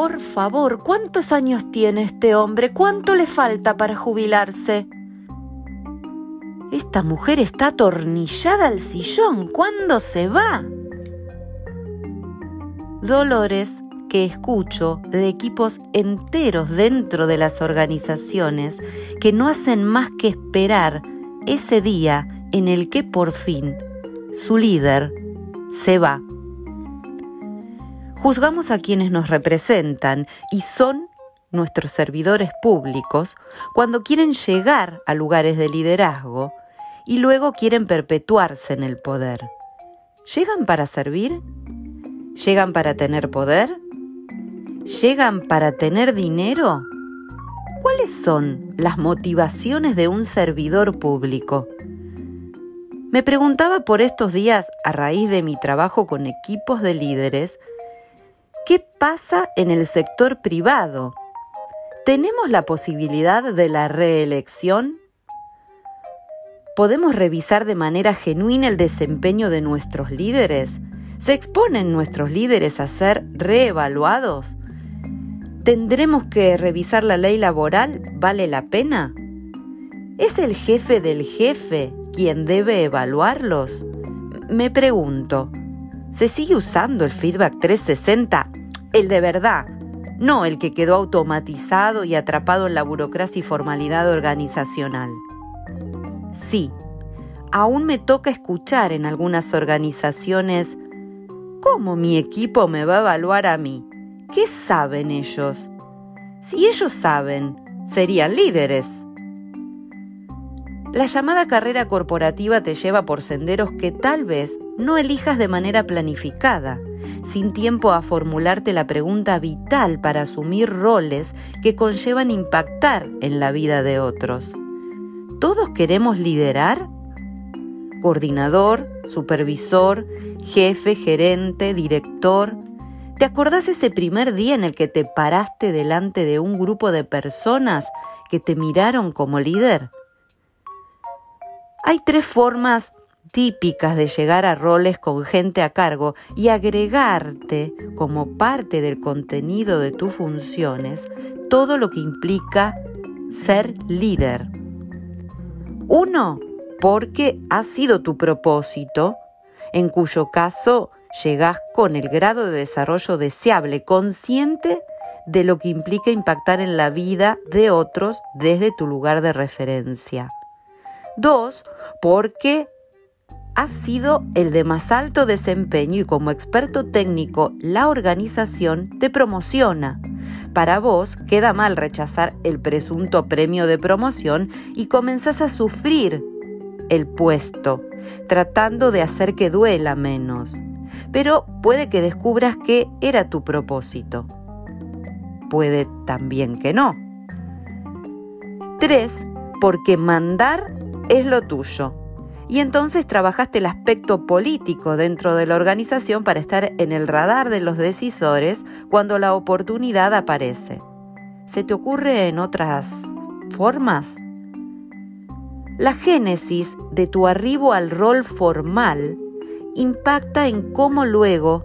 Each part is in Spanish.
por favor, ¿cuántos años tiene este hombre? ¿Cuánto le falta para jubilarse? Esta mujer está atornillada al sillón. ¿Cuándo se va? Dolores que escucho de equipos enteros dentro de las organizaciones que no hacen más que esperar ese día en el que por fin su líder se va. Juzgamos a quienes nos representan y son nuestros servidores públicos cuando quieren llegar a lugares de liderazgo y luego quieren perpetuarse en el poder. ¿Llegan para servir? ¿Llegan para tener poder? ¿Llegan para tener dinero? ¿Cuáles son las motivaciones de un servidor público? Me preguntaba por estos días, a raíz de mi trabajo con equipos de líderes, ¿qué pasa en el sector privado? ¿Tenemos la posibilidad de la reelección? ¿Podemos revisar de manera genuina el desempeño de nuestros líderes? ¿Se exponen nuestros líderes a ser reevaluados? ¿Tendremos que revisar la ley laboral? ¿Vale la pena? ¿Es el jefe del jefe quien debe evaluarlos? Me pregunto, ¿se sigue usando el feedback 360? El de verdad, no el que quedó automatizado y atrapado en la burocracia y formalidad organizacional. Sí, aún me toca escuchar en algunas organizaciones cómo mi equipo me va a evaluar a mí. ¿Qué saben ellos? Si ellos saben, serían líderes. La llamada carrera corporativa te lleva por senderos que tal vez no elijas de manera planificada, sin tiempo a formularte la pregunta vital para asumir roles que conllevan impactar en la vida de otros. ¿Todos queremos liderar? Coordinador, supervisor, jefe, gerente, director. ¿Te acordás ese primer día en el que te paraste delante de un grupo de personas que te miraron como líder? Hay tres formas típicas de llegar a roles con gente a cargo y agregarte como parte del contenido de tus funciones todo lo que implica ser líder. Uno, porque ha sido tu propósito, en cuyo caso llegás con el grado de desarrollo deseable, consciente de lo que implica impactar en la vida de otros desde tu lugar de referencia. Dos, porque has sido el de más alto desempeño y como experto técnico la organización te promociona para vos queda mal rechazar el presunto premio de promoción y comenzás a sufrir el puesto, tratando de hacer que duela menos. Pero puede que descubras que era tu propósito. Puede también que no. 3. Porque mandar es lo tuyo y entonces trabajaste el aspecto político dentro de la organización para estar en el radar de los decisores cuando la oportunidad aparece. ¿Se te ocurre en otras formas? La génesis de tu arribo al rol formal impacta en cómo luego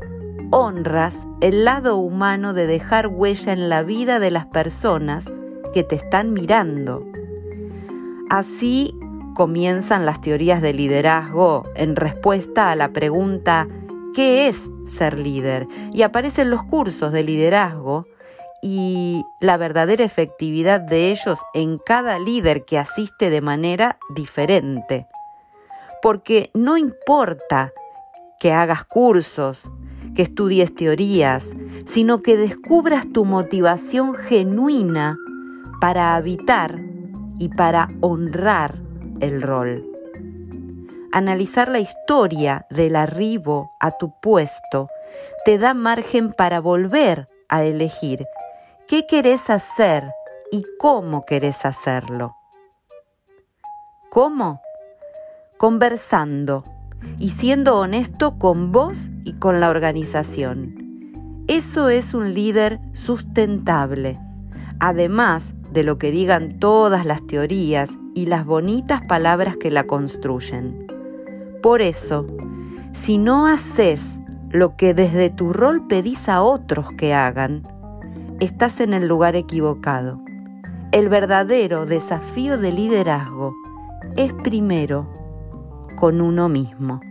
honras el lado humano de dejar huella en la vida de las personas que te están mirando. Así comienzan las teorías de liderazgo en respuesta a la pregunta ¿qué es ser líder? Y aparecen los cursos de liderazgo y la verdadera efectividad de ellos en cada líder que asiste de manera diferente. Porque no importa que hagas cursos, que estudies teorías, sino que descubras tu motivación genuina para habitar y para honrar el rol. Analizar la historia del arribo a tu puesto te da margen para volver a elegir qué querés hacer y cómo querés hacerlo. ¿Cómo? Conversando y siendo honesto con vos y con la organización. Eso es un líder sustentable. Además de lo que digan todas las teorías y las bonitas palabras que la construyen. Por eso, si no haces lo que desde tu rol pedís a otros que hagan, estás en el lugar equivocado. El verdadero desafío de liderazgo es primero con uno mismo.